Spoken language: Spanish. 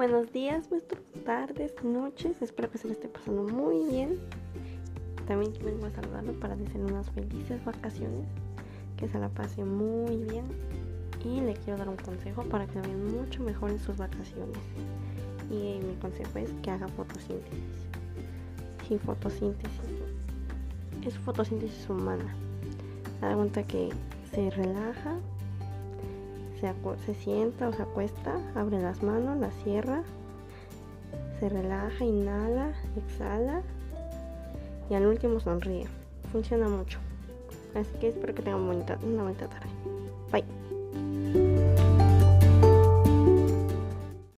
Buenos días, buenas tardes, noches. Espero que se le esté pasando muy bien. También vengo a saludarlo para desearle unas felices vacaciones. Que se la pase muy bien. Y le quiero dar un consejo para que vayan mucho mejor en sus vacaciones. Y mi consejo es que haga fotosíntesis. Sí, fotosíntesis. Es fotosíntesis humana. Da cuenta que se relaja se, sienta o se acuesta, abre las manos, las cierra, se relaja, inhala, exhala y al último sonríe. Funciona mucho. Así que espero que tengan una bonita tarde. Bye.